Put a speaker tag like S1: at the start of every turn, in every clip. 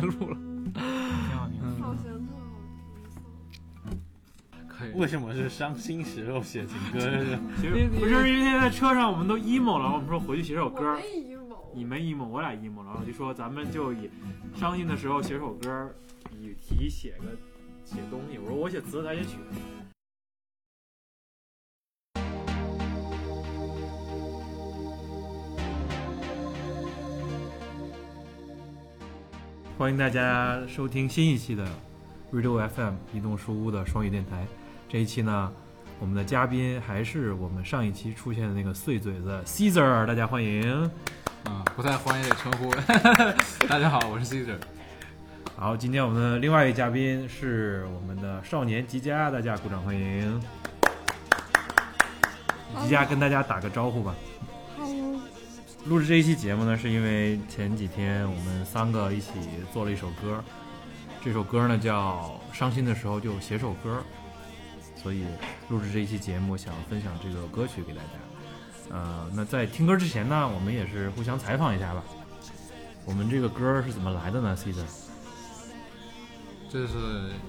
S1: 给录了。
S2: 挺好听的。
S3: 好。
S1: 可以。
S2: 为什么是伤心时候写情歌？
S4: 其实不是因为在车上我们都 emo 了，我们说回去写首
S3: 我
S4: 歌。
S3: 没 emo，
S4: 你们 emo，我俩 emo，然后就说咱们就以伤心的时候写首歌，以题写个写东西。我说我写词，他写曲。欢迎大家收听新一期的 Radio FM 移动书屋的双语电台。这一期呢，我们的嘉宾还是我们上一期出现的那个碎嘴子 Caesar，大家欢迎。
S1: 啊，不太欢迎这称呼。大家好，我是 Caesar。
S4: 好，今天我们的另外一位嘉宾是我们的少年吉佳，大家鼓掌欢迎。吉佳跟大家打个招呼吧。录制这一期节目呢，是因为前几天我们三个一起做了一首歌，这首歌呢叫《伤心的时候就写首歌》，所以录制这一期节目想分享这个歌曲给大家。呃，那在听歌之前呢，我们也是互相采访一下吧。我们这个歌是怎么来的呢？Caesar，
S1: 这是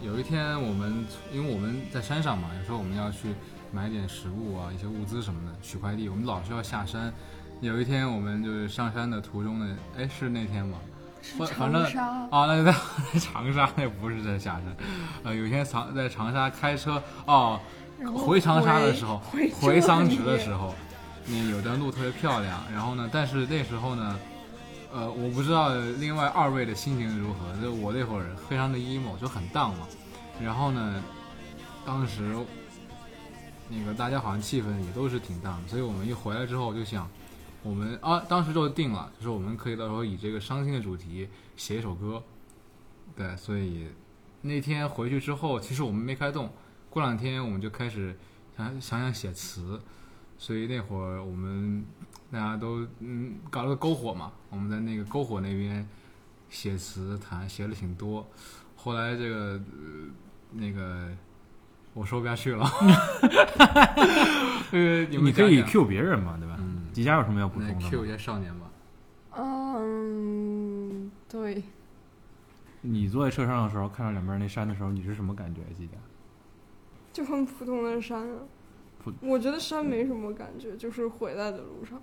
S1: 有一天我们，因为我们在山上嘛，有时候我们要去买点食物啊，一些物资什么的，取快递，我们老是要下山。有一天我们就是上山的途中呢，哎，是那天吗？反反正
S3: 长沙
S1: 啊，那就在 长沙，那不是在下山。呃，有一天长在长沙开车哦，回长沙的时候，
S3: 回
S1: 回桑植的时候，那有段路特别漂亮。然后呢，但是那时候呢，呃，我不知道另外二位的心情如何。就我那会儿非常的 emo，就很 down 嘛。然后呢，当时那个大家好像气氛也都是挺 down，所以我们一回来之后就想，我们啊，当时就定了，就是我们可以到时候以这个伤心的主题写一首歌。对，所以那天回去之后，其实我们没开动。过两天我们就开始想想想写词，所以那会儿我们大家都嗯搞了个篝火嘛，我们在那个篝火那边写词弹，写了挺多。后来这个、呃、那个我说不下去了，呃，你们
S4: 你可以 Q 别人嘛，对吧？
S1: 嗯，
S4: 吉佳有什么要补充的
S1: Q 一
S4: 吗？
S1: 下少年吧。
S3: 嗯，对，
S4: 你坐在车上的时候，看到两边那山的时候，你是什么感觉？吉佳？
S3: 就很普通的山啊
S4: 普。
S3: 我觉得山没什么感觉，就是回来的路上。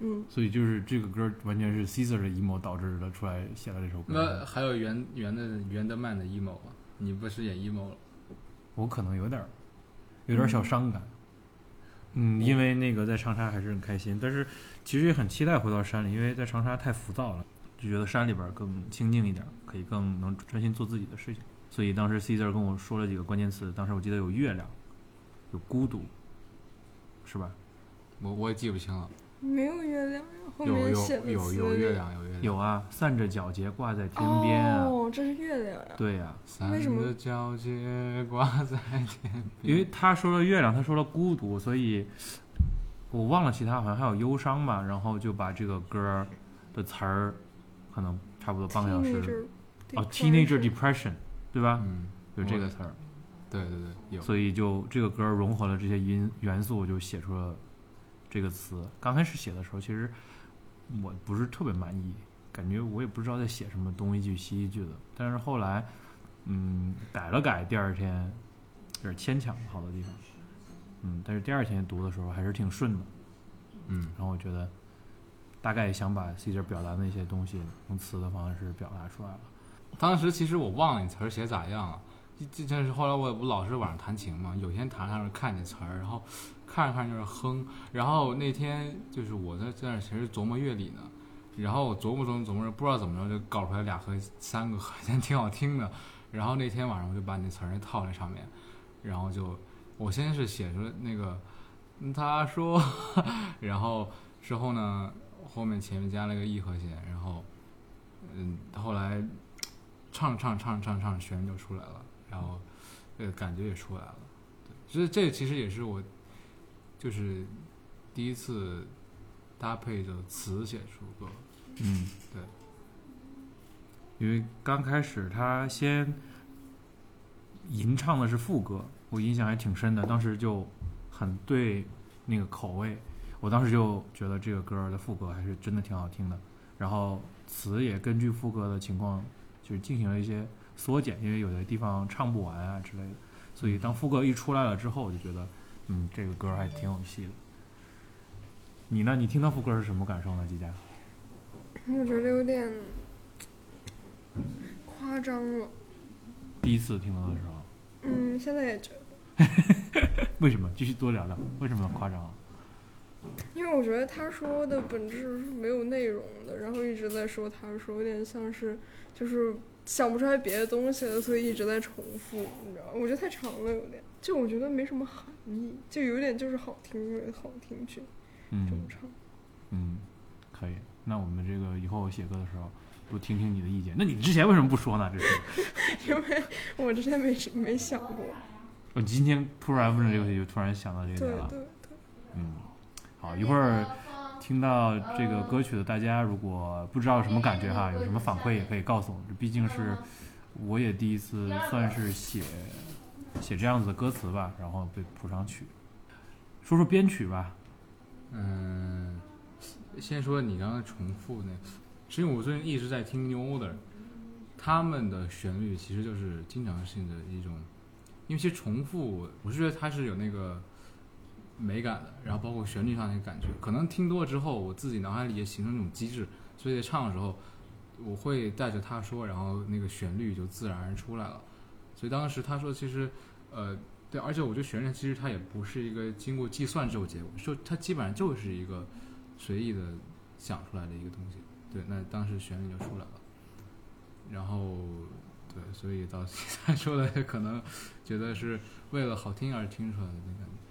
S3: 嗯，
S4: 所以就是这个歌完全是 Caesar 的 emo 导致的，出来写了这首歌。
S1: 那还有袁袁的袁德曼的 emo 啊，你不是也 emo 了？
S4: 我可能有点儿，有点小伤感。嗯，因为那个在长沙还是很开心，但是其实也很期待回到山里，因为在长沙太浮躁了，就觉得山里边更清静一点，可以更能专心做自己的事情。所以当时 Caesar 跟我说了几个关键词，当时我记得有月亮，有孤独，是吧？
S1: 我我也记不清了。
S3: 没有月亮呀，后
S1: 有有
S3: 面写的
S1: 有
S3: 词
S1: 有月亮，有月亮。
S4: 有啊，散着皎洁挂在天边啊。
S3: 哦，这是月亮呀。
S4: 对呀、
S1: 三
S3: 为什么
S1: 皎洁挂在天边。
S4: 因为他说了月亮，他说了孤独，所以我忘了其他，好像还有忧伤吧。然后就把这个歌儿的词儿，可能差不多半个小时。哦，teenager
S3: depression
S4: depression，对吧？
S1: 嗯，
S4: 有这个词儿，
S1: 对对对，有。
S4: 所以就这个歌儿融合了这些音元素，就写出了这个词。刚开始写的时候，其实我不是特别满意，感觉我也不知道在写什么东一句西一句的。但是后来，嗯，改了改，第二天有点牵强，好多地方。嗯，但是第二天读的时候还是挺顺的。
S1: 嗯，
S4: 然后我觉得大概想把 Caesar 表达的那些东西用词的方式表达出来了。
S1: 当时其实我忘了你词儿写咋样了。这这真是后来我我老是晚上弹琴嘛，有天弹着弹着看见词儿，然后看着看着就是哼，然后那天就是我在在那其实琢磨乐理呢，然后我琢磨琢磨琢磨着，不知道怎么着就搞出来俩和三个和弦，挺好听的。然后那天晚上我就把那词儿套在上面，然后就我先是写出那个他说，然后之后呢后面前面加了个 E 和弦，然后嗯后来唱唱唱唱唱旋律就出来了，然后呃感觉也出来了。对，所以这其实也是我就是第一次搭配着词写出歌。
S4: 嗯，
S1: 对。
S4: 因为刚开始他先吟唱的是副歌，我印象还挺深的，当时就很对那个口味，我当时就觉得这个歌的副歌还是真的挺好听的。然后词也根据副歌的情况就是进行了一些缩减，因为有的地方唱不完啊之类的。所以当副歌一出来了之后，我就觉得，嗯，这个歌还挺有戏的。你呢？你听到副歌是什么感受呢？吉佳？
S3: 我觉得有点夸张了。
S4: 第一次听到的时候，
S3: 嗯，现在也觉得，
S4: 为什么？继续多聊聊，为什么要夸张啊？
S3: 因为我觉得他说的本质是没有内容的，然后一直在说他说，有点像是就是想不出来别的东西了，所以一直在重复，你知道吗？我觉得太长了，有点，就我觉得没什么含义，就有点就是好听为好听去这么
S4: 嗯
S3: 唱。
S4: 嗯，可以。那我们这个以后写歌的时候，多听听你的意见。那你之前为什么不说呢？这是
S3: 因为我之前没没想过，
S4: 我今天突然问这个问题，就突然想到这个
S3: 对
S4: 点了。
S3: 对对，
S4: 嗯，好，一会儿听到这个歌曲的大家，如果不知道什么感觉哈，有什么反馈也可以告诉我。这毕竟是我也第一次算是写写这样子的歌词吧，然后被谱上曲。说说编曲吧，
S1: 嗯，先说你刚刚重复那，是因为我最近一直在听 New Order，他们的旋律其实就是经常性的一种，因为其实重复，我是觉得它是有那个美感的，然后包括旋律上的感觉，可能听多了之后，我自己脑海里也形成那种机制，所以在唱的时候，我会带着他说，然后那个旋律就自然而然出来了。所以当时他说，其实，呃，对，而且我觉得旋律其实它也不是一个经过计算之后结果，就它基本上就是一个随意的想出来的一个东西。对，那当时旋律就出来了。然后，对，所以到现在说的可能觉得是为了好听而听出来的那感觉。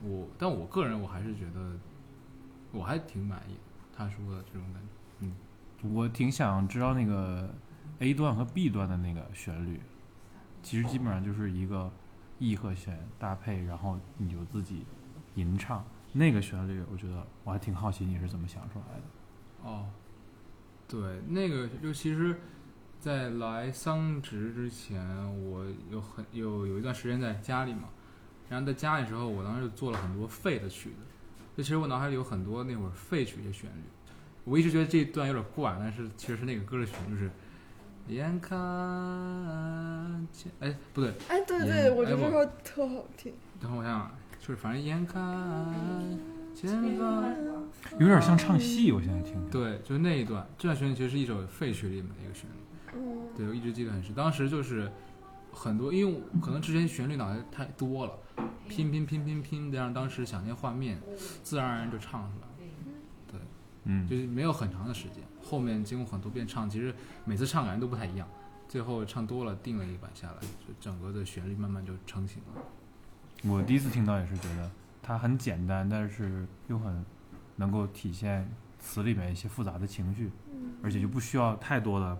S1: 对我，但我个人我还是觉得我还挺满意他说的这种感觉。
S4: 嗯我挺想知道那个 A 段和 B 段的那个旋律，其实基本上就是一个 E 和弦搭配，然后你就自己吟唱那个旋律。我觉得我还挺好奇你是怎么想出来的。
S1: 哦，对，那个就其实，在来桑植之前，我有很有有一段时间在家里嘛，然后在家里时候，我当时就做了很多废的曲子，就其实我脑海里有很多那会儿废曲的旋律，我一直觉得这一段有点怪，但是其实是那个歌的旋律是。眼看前，哎，不对，
S3: 哎，对
S1: 嗯
S3: 对，我觉
S1: 哎我
S3: 得这首特好听。
S1: 等会儿我想想，就是反正眼看前方，
S4: 有点像唱戏，我现在听。
S1: 对，就是那一段，这段旋律其实是一首废曲里面的一个旋律。
S3: 嗯，
S1: 对，我一直记得很深。当时就是很多，因为可能之前旋律脑袋太多了，拼拼拼拼拼，这样当时想那画面，自然而然就唱出来了。
S4: 嗯
S1: 就是没有很长的时间，后面经过很多遍唱，其实每次唱感觉都不太一样。最后唱多了，定了一版下来，就整个的旋律慢慢就成型了。
S4: 我第一次听到也是觉得它很简单，但是又很能够体现词里面一些复杂的情绪，而且就不需要太多的。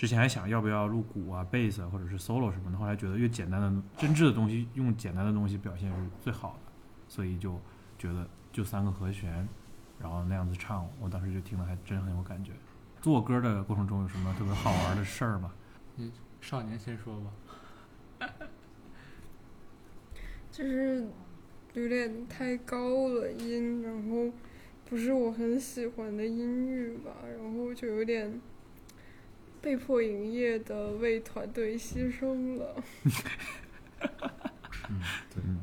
S4: 之前还想要不要录鼓啊、贝斯啊，或者是 solo 什么的，后来觉得越简单的、真挚的东西，用简单的东西表现是最好的，所以就觉得就三个和弦，然后那样子唱，我当时就听了还真很有感觉。做歌的过程中有什么特别好玩的事儿吗？
S1: 少年先说吧。
S3: 就是有点太高了音，然后不是我很喜欢的音域吧，然后就有点被迫营业的为团队牺牲了。
S1: 嗯，对。
S4: 嗯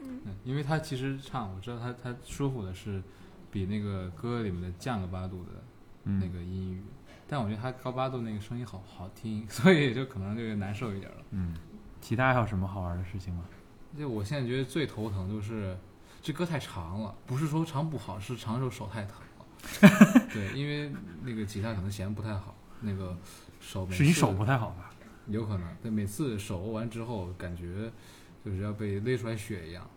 S1: 嗯，因为他其实唱，我知道他他舒服的是比那个歌里面的降个八度的
S4: 嗯，
S1: 那个音域，但我觉得他高八度那个声音好好听，所以就可能就难受一点了。
S4: 嗯，其他还有什么好玩的事情吗？
S1: 就我现在觉得最头疼就是这歌太长了，不是说唱不好，是长的时候手太疼了。对，因为那个吉他可能弦不太好，那个手
S4: 是你手不太好吧？
S1: 有可能，对，每次手握完之后，感觉就是要被勒出来血一样，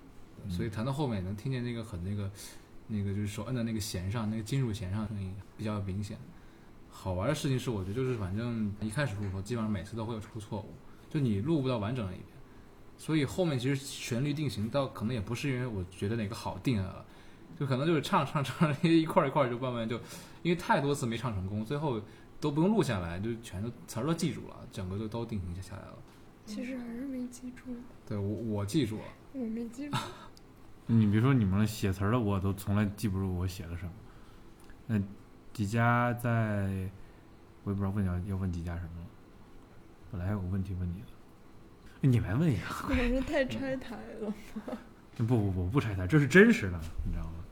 S1: 所以弹到后面能听见那个很那个那个就是手摁在那个弦上，那个金属弦上的声音比较明显。好玩的事情是，我觉得就是反正一开始录的时候，基本上每次都会有出错误，就你录不到完整的一遍。所以后面其实旋律定型到可能也不是因为我觉得哪个好定下来了，就可能就是唱唱唱一块儿一块儿就慢慢就，因为太多次没唱成功，最后都不用录下来，就全都词儿都记住了，整个就都定型下来了。
S3: 其实还是没记住，
S1: 对我我记住了，
S3: 我没记住。
S4: 你比如说你们写词儿的，我都从来记不住我写的什么。那几家在我也不知道问要要问几家什么了。本来还有个问题问你的，哎你来问一下。
S3: 可能是太拆台了。
S4: 不不不，不拆台，这是真实的，你知道吗？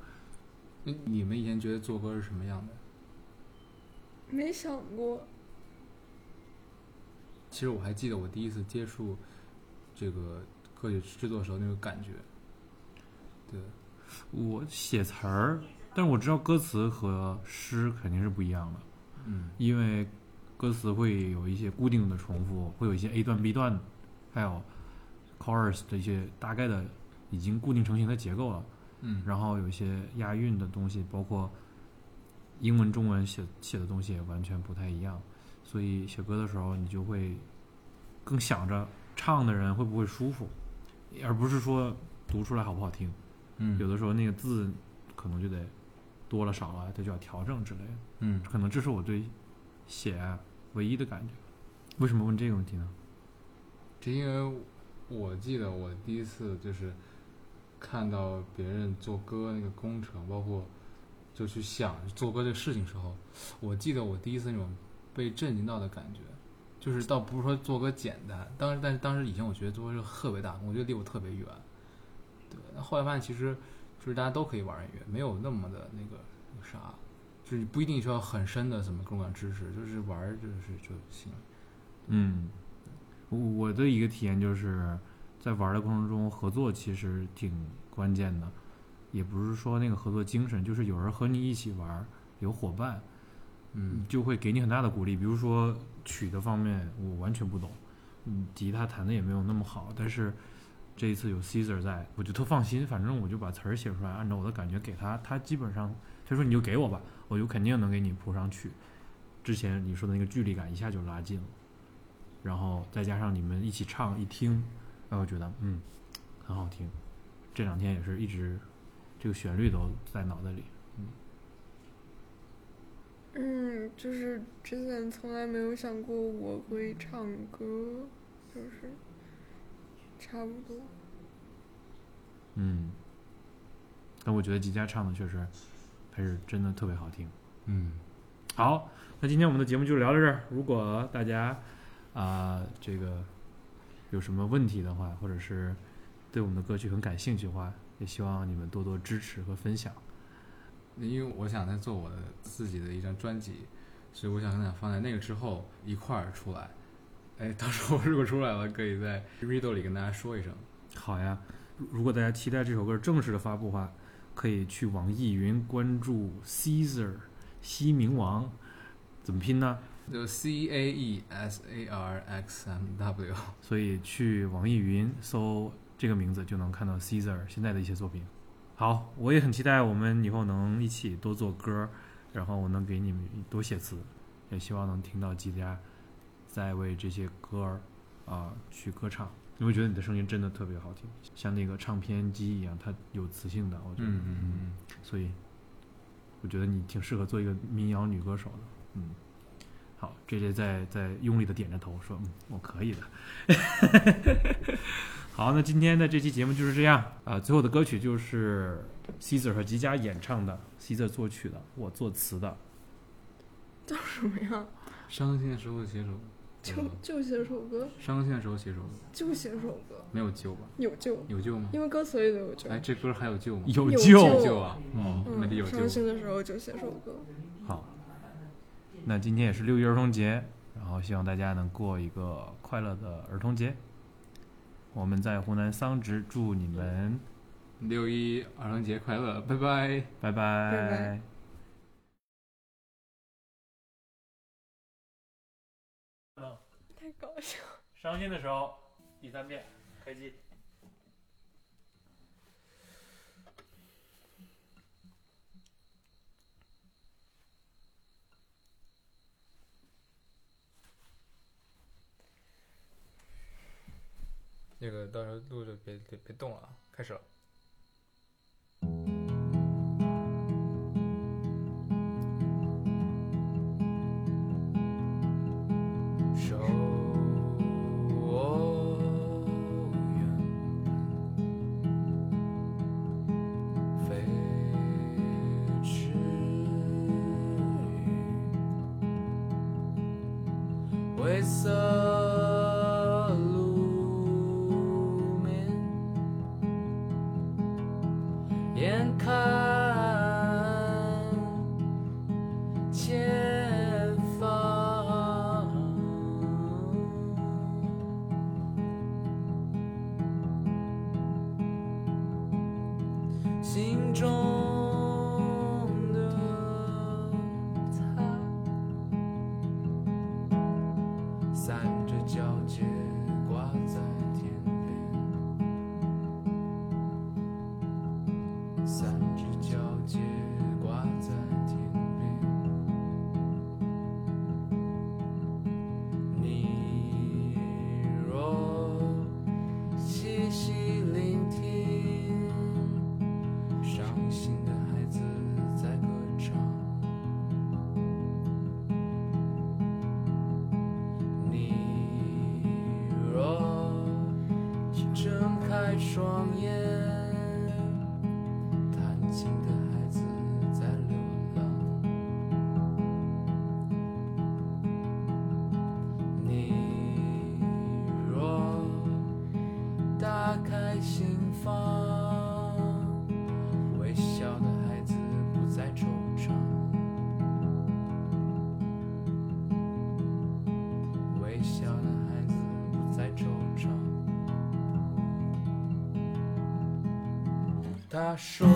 S1: 那你们以前觉得做歌是什么样的？
S3: 没想过，
S1: 其实我还记得我第一次接触这个歌曲制作的时候那个感觉。对，
S4: 我写词儿，但是我知道歌词和诗肯定是不一样的，
S1: 嗯。
S4: 因为歌词会有一些固定的重复，会有一些 A 段 B 段，还有 chorus 的一些大概的已经固定成型的结构了。
S1: 嗯，
S4: 然后有一些押韵的东西，包括英文、中文写写的东西也完全不太一样，所以写歌的时候你就会更想着唱的人会不会舒服，而不是说读出来好不好听。
S1: 嗯
S4: 有的时候那个字可能就得多了少了，它就要调整之类的。
S1: 嗯
S4: 可能这是我对写唯一的感觉。为什么问这个问题呢？
S1: 这因为我记得我第一次就是看到别人做歌那个工程，包括就去想做歌这事情时候，我记得我第一次那种被震惊到的感觉，就是倒不是说做歌简单，当时但是当时以前我觉得做歌是特别大，我觉得离我特别远。对，那后来发现其实就是大家都可以玩音乐，没有那么的那个啥，就是不一定需要很深的什么各种知识，就是玩就是就行。
S4: 嗯，我我的一个体验就是在玩的过程中，合作其实挺关键的，也不是说那个合作精神，就是有人和你一起玩，有伙伴，
S1: 嗯
S4: 就会给你很大的鼓励。比如说曲的方面，我完全不懂，嗯，吉他弹的也没有那么好，但是这一次有 Caesar 在，我就特放心。反正我就把词儿写出来，按照我的感觉给他，他基本上他说你就给我吧，我就肯定能给你谱上曲。之前你说的那个距离感一下就拉近了，然后再加上你们一起唱一听，然后我觉得嗯很好听。这两天也是一直这个旋律都在脑袋里。
S3: 嗯，就是之前从来没有想过我会唱歌，就是差不多。
S4: 嗯，但我觉得吉佳唱的确实还是真的特别好听。
S1: 嗯
S4: 好，那今天我们的节目就聊到这儿。如果大家啊、这个有什么问题的话，或者是对我们的歌曲很感兴趣的话，也希望你们多多支持和分享。
S1: 因为我想在做我的自己的一张专辑，所以我想跟它放在那个之后一块儿出来。哎，到时候如果出来了，可以在 Rido 里跟大家说一声。
S4: 好呀，如如果大家期待这首歌正式的发布的话，可以去网易云关注 Caesar 西冥王，怎么拼呢？
S1: 就 C A E S A R X M W。
S4: 所以去网易云搜这个名字就能看到 Caesar 现在的一些作品。好，我也很期待我们以后能一起多做歌，然后我能给你们多写词，也希望能听到吉家在为这些歌儿啊、去歌唱。因为觉得你的声音真的特别好听，像那个唱片机一样，它有磁性的，我觉得，
S1: 嗯嗯嗯
S4: 所以我觉得你挺适合做一个民谣女歌手的，嗯。好，J J 在在用力的点着头说：“嗯，我可以的。”好，那今天的这期节目就是这样啊、最后的歌曲就是 Caesar 和吉佳演唱的，Caesar 作曲的，我作词的。
S3: 叫什么呀？
S1: 伤心的时候写首，
S3: 就就写首歌，
S1: 伤心的时候写首歌，
S3: 就写首歌，
S1: 没有救吧？
S3: 有救，
S1: 有救吗？
S3: 因为歌词里都有救。
S1: 哎，这歌还有救吗？
S3: 有
S4: 有救
S3: 有
S1: 救啊！嗯，没得有
S3: 嗯，
S1: 救
S3: 伤。心的时候就写首歌。
S4: 好，那今天也是六一儿童节，然后希望大家能过一个快乐的儿童节。我们在湖南桑植祝你们
S1: 六一儿童节快乐，拜拜。
S4: 拜拜。
S3: 拜拜太搞笑。
S4: 伤心的时候，第三遍，开机。
S1: 这个到时候录就别别别动了啊！开始了。守望远，飞驰，
S5: 灰色。小的孩子不再惆怅他说